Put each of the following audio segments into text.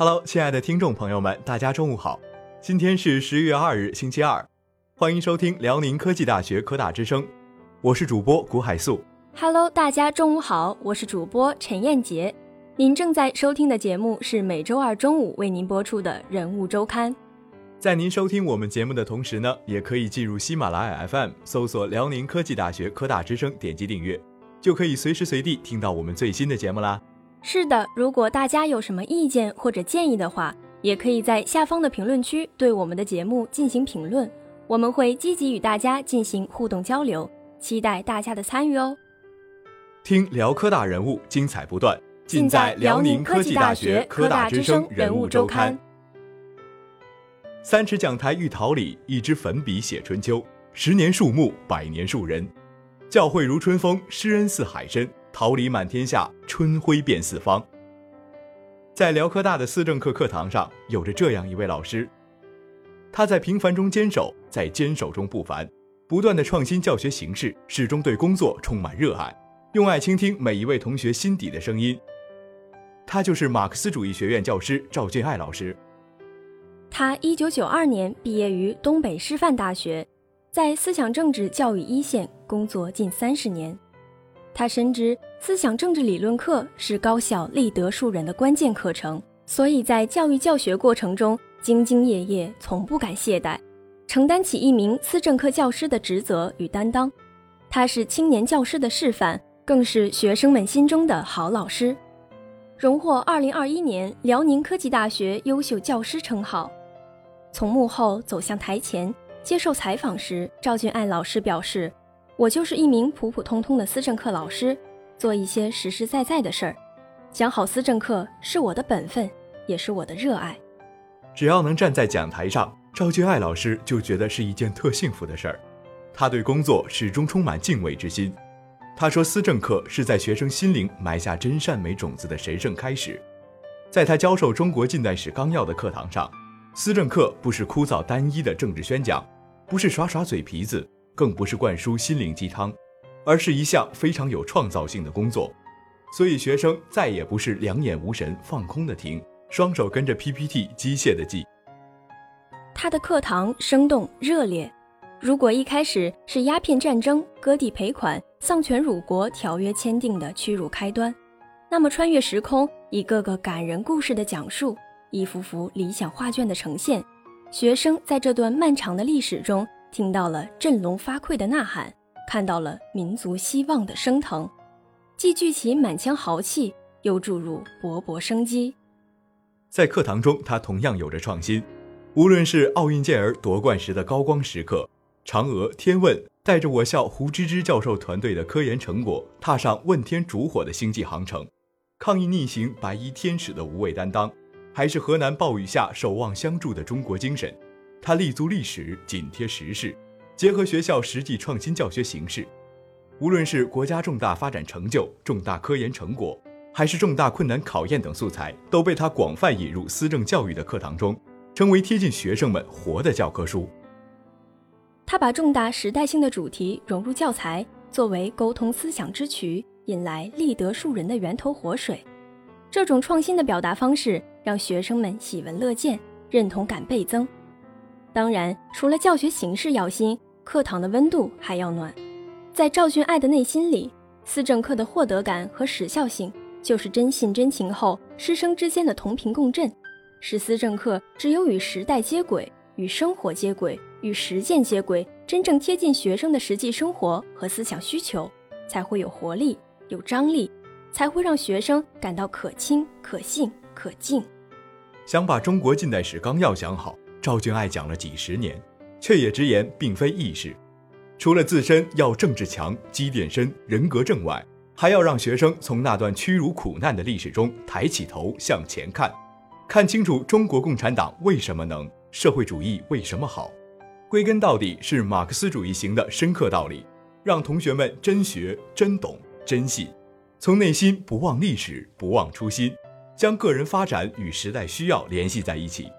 Hello，亲爱的听众朋友们，大家中午好。今天是十月二日，星期二，欢迎收听辽宁科技大学科大之声，我是主播古海素。Hello，大家中午好，我是主播陈燕杰。您正在收听的节目是每周二中午为您播出的人物周刊。在您收听我们节目的同时呢，也可以进入喜马拉雅 FM，搜索辽宁科技大学科大之声，点击订阅，就可以随时随地听到我们最新的节目啦。是的，如果大家有什么意见或者建议的话，也可以在下方的评论区对我们的节目进行评论，我们会积极与大家进行互动交流，期待大家的参与哦。听辽科大人物，精彩不断，尽在辽宁科技大学科大之声人物周刊。三尺讲台遇桃李，一支粉笔写春秋。十年树木，百年树人。教诲如春风，师恩似海深。桃李满天下，春晖遍四方。在辽科大的思政课课堂上，有着这样一位老师，他在平凡中坚守，在坚守中不凡，不断的创新教学形式，始终对工作充满热爱，用爱倾听每一位同学心底的声音。他就是马克思主义学院教师赵俊爱老师。他一九九二年毕业于东北师范大学，在思想政治教育一线工作近三十年。他深知思想政治理论课是高校立德树人的关键课程，所以在教育教学过程中兢兢业业，从不敢懈怠，承担起一名思政课教师的职责与担当。他是青年教师的示范，更是学生们心中的好老师，荣获二零二一年辽宁科技大学优秀教师称号。从幕后走向台前，接受采访时，赵俊爱老师表示：“我就是一名普普通通的思政课老师，做一些实实在在的事儿，讲好思政课是我的本分，也是我的热爱。只要能站在讲台上，赵俊爱老师就觉得是一件特幸福的事儿。他对工作始终充满敬畏之心。他说，思政课是在学生心灵埋下真善美种子的神圣开始。在他教授中国近代史纲要的课堂上。”思政课不是枯燥单一的政治宣讲，不是耍耍嘴皮子，更不是灌输心灵鸡汤，而是一项非常有创造性的工作。所以学生再也不是两眼无神、放空的听，双手跟着 PPT 机械的记。他的课堂生动热烈。如果一开始是鸦片战争、割地赔款、丧权辱国条约签订的屈辱开端，那么穿越时空，一个个感人故事的讲述。一幅幅理想画卷的呈现，学生在这段漫长的历史中听到了振聋发聩的呐喊，看到了民族希望的升腾，既聚起满腔豪气，又注入勃勃生机。在课堂中，他同样有着创新，无论是奥运健儿夺冠时的高光时刻，嫦娥、天问带着我校胡芝芝教授团队的科研成果，踏上问天烛火的星际航程，抗疫逆行白衣天使的无畏担当。还是河南暴雨下守望相助的中国精神，他立足历史，紧贴时事，结合学校实际创新教学形式。无论是国家重大发展成就、重大科研成果，还是重大困难考验等素材，都被他广泛引入思政教育的课堂中，成为贴近学生们活的教科书。他把重大时代性的主题融入教材，作为沟通思想之渠，引来立德树人的源头活水。这种创新的表达方式。让学生们喜闻乐见，认同感倍增。当然，除了教学形式要新，课堂的温度还要暖。在赵俊爱的内心里，思政课的获得感和时效性，就是真信真情后师生之间的同频共振。是思政课只有与时代接轨、与生活接轨、与实践接轨，真正贴近学生的实际生活和思想需求，才会有活力、有张力，才会让学生感到可亲、可信、可敬。想把中国近代史纲要讲好，赵俊爱讲了几十年，却也直言并非易事。除了自身要政治强、积淀深、人格正外，还要让学生从那段屈辱苦难的历史中抬起头向前看，看清楚中国共产党为什么能，社会主义为什么好。归根到底是马克思主义型的深刻道理，让同学们真学、真懂、真信，从内心不忘历史，不忘初心。将个人发展与时代需要联系在一起。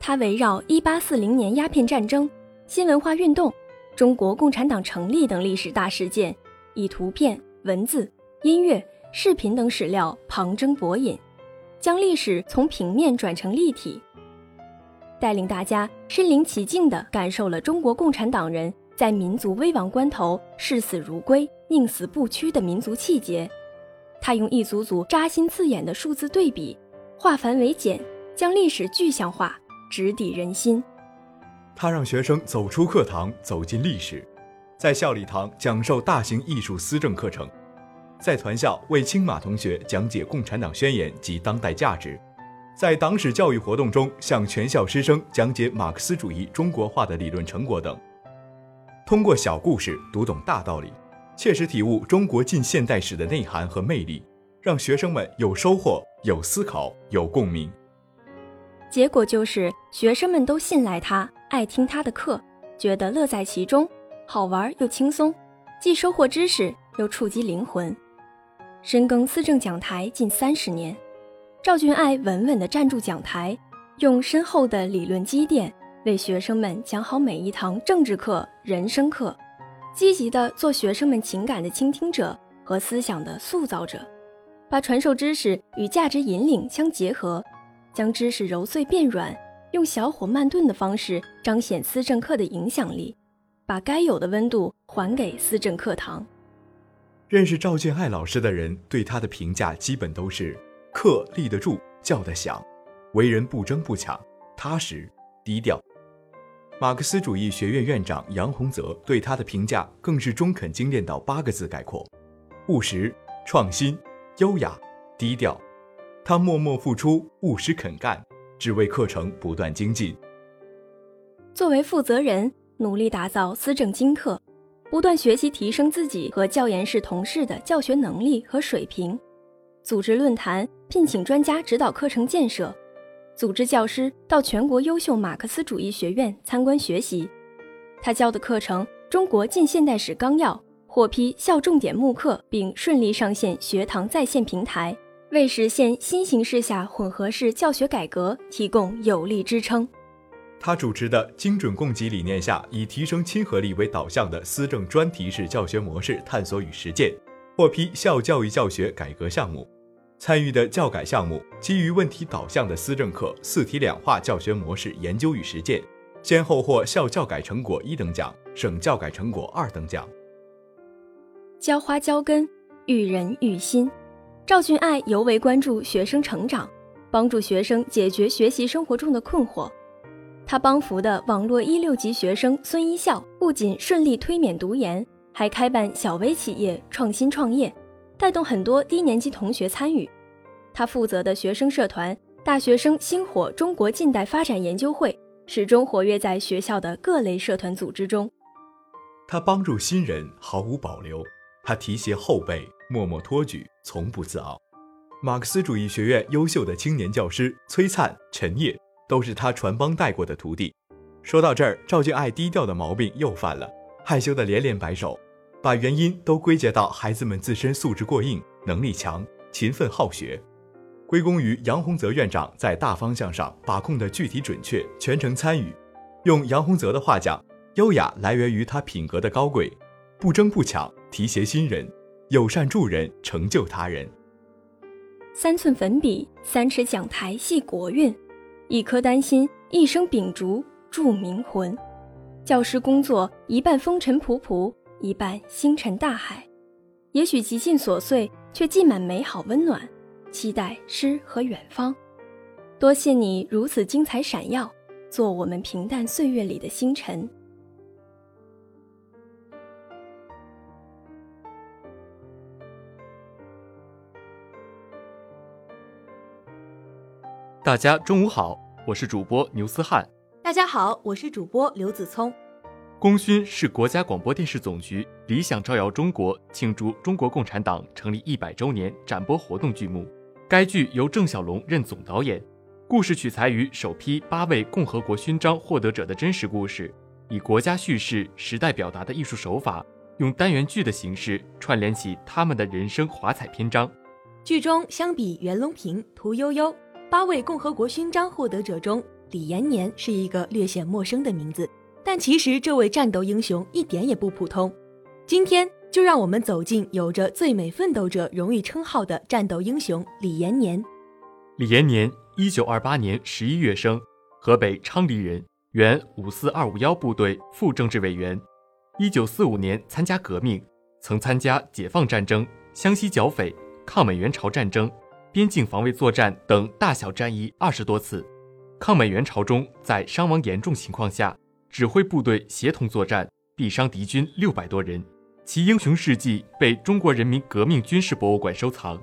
他围绕一八四零年鸦片战争、新文化运动、中国共产党成立等历史大事件，以图片、文字、音乐、视频等史料旁征博引，将历史从平面转成立体，带领大家身临其境地感受了中国共产党人在民族危亡关头视死如归、宁死不屈的民族气节。他用一组组扎心刺眼的数字对比，化繁为简，将历史具象化，直抵人心。他让学生走出课堂，走进历史，在校礼堂讲授大型艺术思政课程，在团校为青马同学讲解《共产党宣言》及当代价值，在党史教育活动中向全校师生讲解马克思主义中国化的理论成果等。通过小故事读懂大道理，切实体悟中国近现代史的内涵和魅力，让学生们有收获、有思考、有共鸣。结果就是学生们都信赖他。爱听他的课，觉得乐在其中，好玩又轻松，既收获知识又触及灵魂。深耕思政讲台近三十年，赵俊爱稳稳地站住讲台，用深厚的理论积淀为学生们讲好每一堂政治课、人生课，积极地做学生们情感的倾听者和思想的塑造者，把传授知识与价值引领相结合，将知识揉碎变软。用小火慢炖的方式彰显思政课的影响力，把该有的温度还给思政课堂。认识赵俊爱老师的人对他的评价基本都是：课立得住，教得响，为人不争不抢，踏实低调。马克思主义学院院长杨洪泽对他的评价更是中肯精炼到八个字概括：务实、创新、优雅、低调。他默默付出，务实肯干。只为课程不断精进。作为负责人，努力打造思政精课，不断学习提升自己和教研室同事的教学能力和水平，组织论坛，聘请专家指导课程建设，组织教师到全国优秀马克思主义学院参观学习。他教的课程《中国近现代史纲要》获批校重点慕课，并顺利上线学堂在线平台。为实现新形势下混合式教学改革提供有力支撑。他主持的精准供给理念下，以提升亲和力为导向的思政专题式教学模式探索与实践，获批校教育教学改革项目。参与的教改项目，基于问题导向的思政课四体两化教学模式研究与实践，先后获校教改成果一等奖、省教改成果二等奖。浇花浇根，育人育心。赵俊爱尤为关注学生成长，帮助学生解决学习生活中的困惑。他帮扶的网络一六级学生孙一笑，不仅顺利推免读研，还开办小微企业创新创业，带动很多低年级同学参与。他负责的学生社团“大学生星火中国近代发展研究会”，始终活跃在学校的各类社团组织中。他帮助新人毫无保留，他提携后辈。默默托举，从不自傲。马克思主义学院优秀的青年教师崔灿、陈烨都是他传帮带过的徒弟。说到这儿，赵俊爱低调的毛病又犯了，害羞的连连摆手，把原因都归结到孩子们自身素质过硬、能力强、勤奋好学，归功于杨洪泽院长在大方向上把控的具体准确、全程参与。用杨洪泽的话讲，优雅来源于他品格的高贵，不争不抢，提携新人。友善助人，成就他人。三寸粉笔，三尺讲台系国运；一颗丹心，一生秉烛铸明魂。教师工作一半风尘仆仆，一半星辰大海。也许极尽琐碎，却浸满美好温暖。期待诗和远方。多谢你如此精彩闪耀，做我们平淡岁月里的星辰。大家中午好，我是主播牛思翰。大家好，我是主播刘子聪。功勋是国家广播电视总局“理想照耀中国”庆祝中国共产党成立一百周年展播活动剧目。该剧由郑晓龙任总导演，故事取材于首批八位共和国勋章获得者的真实故事，以国家叙事、时代表达的艺术手法，用单元剧的形式串联起他们的人生华彩篇章。剧中相比袁隆平、屠呦呦。八位共和国勋章获得者中，李延年是一个略显陌生的名字，但其实这位战斗英雄一点也不普通。今天就让我们走进有着“最美奋斗者”荣誉称号的战斗英雄李延年。李延年，一九二八年十一月生，河北昌黎人，原五四二五幺部队副政治委员。一九四五年参加革命，曾参加解放战争、湘西剿匪、抗美援朝战争、边境防卫作战等大小战役二十多次。抗美援朝中，在伤亡严重情况下，指挥部队协同作战，毙伤敌军六百多人。其英雄事迹被中国人民革命军事博物馆收藏。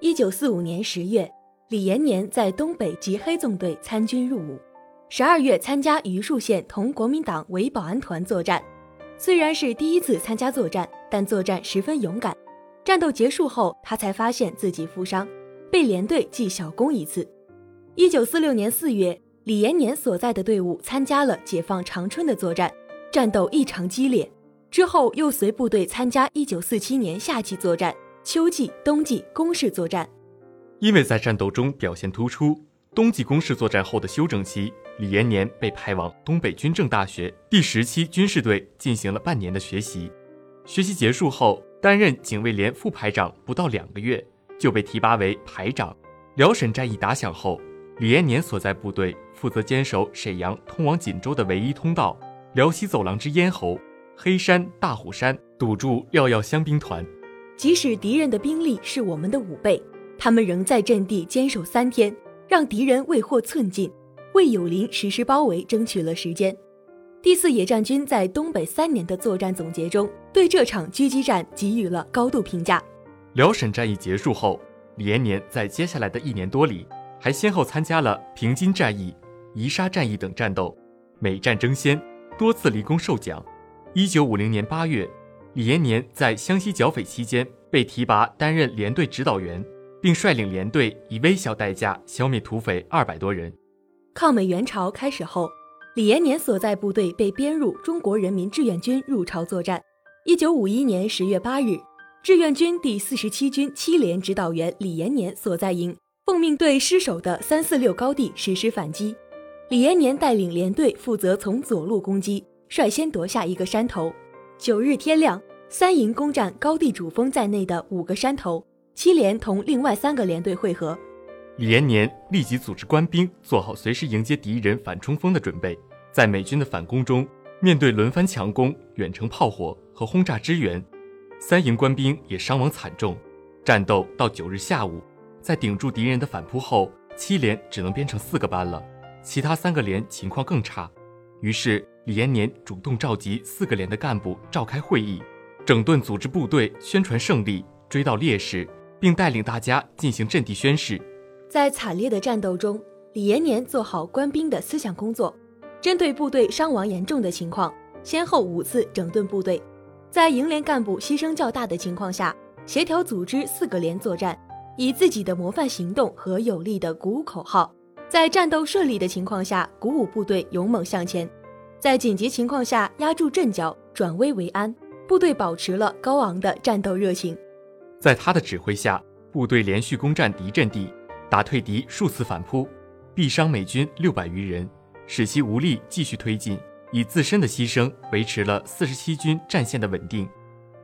一九四五年十月，李延年在东北及黑纵队参军入伍。十二月参加榆树县同国民党伪保安团作战。虽然是第一次参加作战，但作战十分勇敢。战斗结束后，他才发现自己负伤，被连队记小功一次。一九四六年四月，李延年所在的队伍参加了解放长春的作战，战斗异常激烈。之后又随部队参加1947年夏季作战、秋季、冬季攻势作战。因为在战斗中表现突出，冬季攻势作战后的休整期，李延年被派往东北军政大学第十期军事队进行了半年的学习。学习结束后，担任警卫连副排长不到两个月，就被提拔为排长。辽沈战役打响后，李延年所在部队负责坚守沈阳通往锦州的唯一通道——辽西走廊之咽喉。黑山、大虎山堵住廖耀湘兵团，即使敌人的兵力是我们的五倍，他们仍在阵地坚守三天，让敌人未获寸进，为友邻实施包围争取了时间。第四野战军在东北三年的作战总结中，对这场狙击战给予了高度评价。辽沈战役结束后，李延年在接下来的一年多里，还先后参加了平津战役、宜沙战役等战斗，每战争先，多次立功受奖。一九五零年八月，李延年在湘西剿匪期间被提拔担任连队指导员，并率领连队以微小代价消灭土匪二百多人。抗美援朝开始后，李延年所在部队被编入中国人民志愿军入朝作战。一九五一年十月八日，志愿军第四十七军七连指导员李延年所在营奉命对失守的三四六高地实施反击，李延年带领连队负责从左路攻击。率先夺下一个山头。九日天亮，三营攻占高地主峰在内的五个山头。七连同另外三个连队会合。李延年立即组织官兵做好随时迎接敌人反冲锋的准备。在美军的反攻中，面对轮番强攻、远程炮火和轰炸支援，三营官兵也伤亡惨重。战斗到九日下午，在顶住敌人的反扑后，七连只能编成四个班了，其他三个连情况更差。于是。李延年主动召集四个连的干部召开会议，整顿组织部队，宣传胜利，追悼烈士，并带领大家进行阵地宣誓。在惨烈的战斗中，李延年做好官兵的思想工作，针对部队伤亡严重的情况，先后五次整顿部队。在营连干部牺牲较大的情况下，协调组织四个连作战，以自己的模范行动和有力的鼓舞口号，在战斗顺利的情况下，鼓舞部队勇猛向前。在紧急情况下压住阵脚，转危为安，部队保持了高昂的战斗热情。在他的指挥下，部队连续攻占敌阵地，打退敌数次反扑，毙伤美军六百余人，使其无力继续推进，以自身的牺牲维持了四十七军战线的稳定，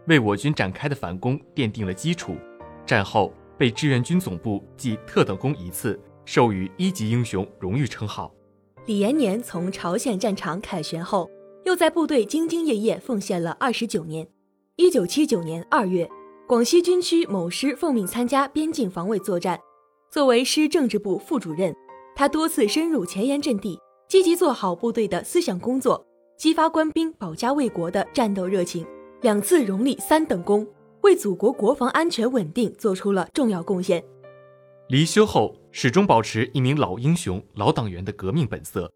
为我军展开的反攻奠定了基础。战后被志愿军总部记特等功一次，授予一级英雄荣誉称号。李延年从朝鲜战场凯旋后，又在部队兢兢业业奉献了二十九年。一九七九年二月，广西军区某师奉命参加边境防卫作战，作为师政治部副主任，他多次深入前沿阵地，积极做好部队的思想工作，激发官兵保家卫国的战斗热情，两次荣立三等功，为祖国国防安全稳定做出了重要贡献。离休后。始终保持一名老英雄、老党员的革命本色，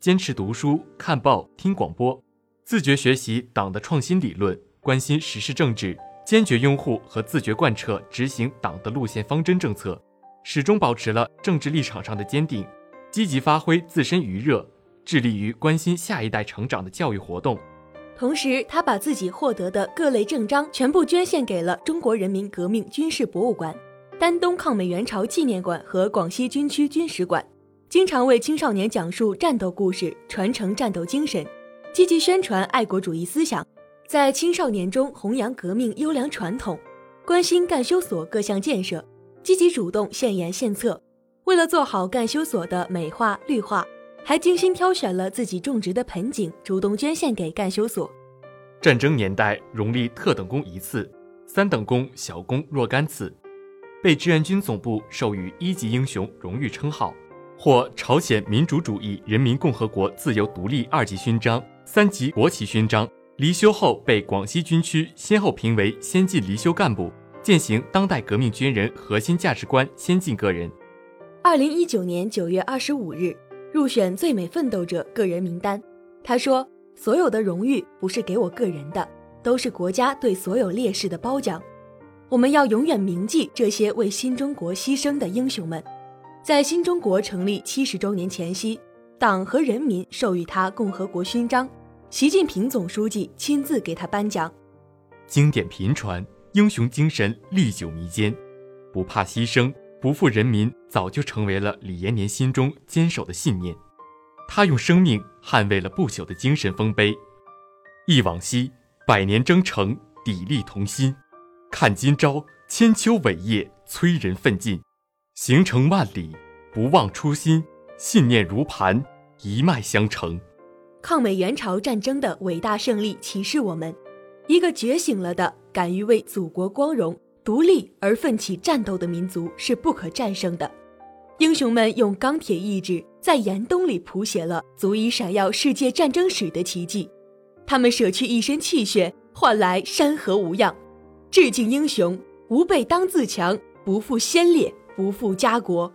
坚持读书、看报、听广播，自觉学习党的创新理论，关心时事政治，坚决拥护和自觉贯彻执行党的路线方针政策，始终保持了政治立场上的坚定，积极发挥自身余热，致力于关心下一代成长的教育活动。同时，他把自己获得的各类证章全部捐献给了中国人民革命军事博物馆。丹东抗美援朝纪念馆和广西军区军史馆，经常为青少年讲述战斗故事，传承战斗精神，积极宣传爱国主义思想，在青少年中弘扬革命优良传统，关心干休所各项建设，积极主动献言献策，为了做好干休所的美化绿化，还精心挑选了自己种植的盆景，主动捐献给干休所。战争年代荣立特等功一次，三等功小功若干次，被志愿军总部授予一级英雄荣誉称号，获朝鲜民主主义人民共和国自由独立二级勋章、三级国旗勋章。离休后被广西军区先后评为先进离休干部，践行当代革命军人核心价值观先进个人。二零一九年九月二十五日，入选最美奋斗者个人名单。他说：“所有的荣誉不是给我个人的，都是国家对所有烈士的褒奖。我们要永远铭记这些为新中国牺牲的英雄们。”在新中国成立七十周年前夕，党和人民授予他共和国勋章。习近平总书记亲自给他颁奖，经典频传，英雄精神历久弥坚，不怕牺牲，不负人民，早就成为了李延年心中坚守的信念。他用生命捍卫了不朽的精神丰碑。忆往昔，百年征程，砥砺同心；看今朝，千秋伟业，催人奋进。行程万里，不忘初心，信念如磐，一脉相承。抗美援朝战争的伟大胜利启示我们：一个觉醒了的、敢于为祖国光荣、独立而奋起战斗的民族是不可战胜的。英雄们用钢铁意志在严冬里谱写了足以闪耀世界战争史的奇迹。他们舍去一身气血，换来山河无恙。致敬英雄，吾辈当自强，不负先烈，不负家国。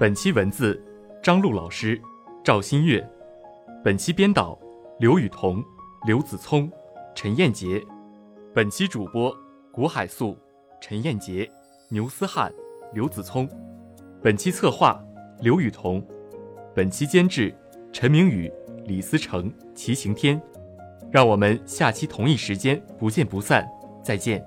本期文字，张璐老师，赵新月。本期编导，刘雨桐、刘子聪、陈彦杰。本期主播，古海素、陈彦杰、牛思翰、刘子聪。本期策划，刘雨桐。本期监制，陈明宇、李思成、齐晴天。让我们下期同一时间不见不散，再见。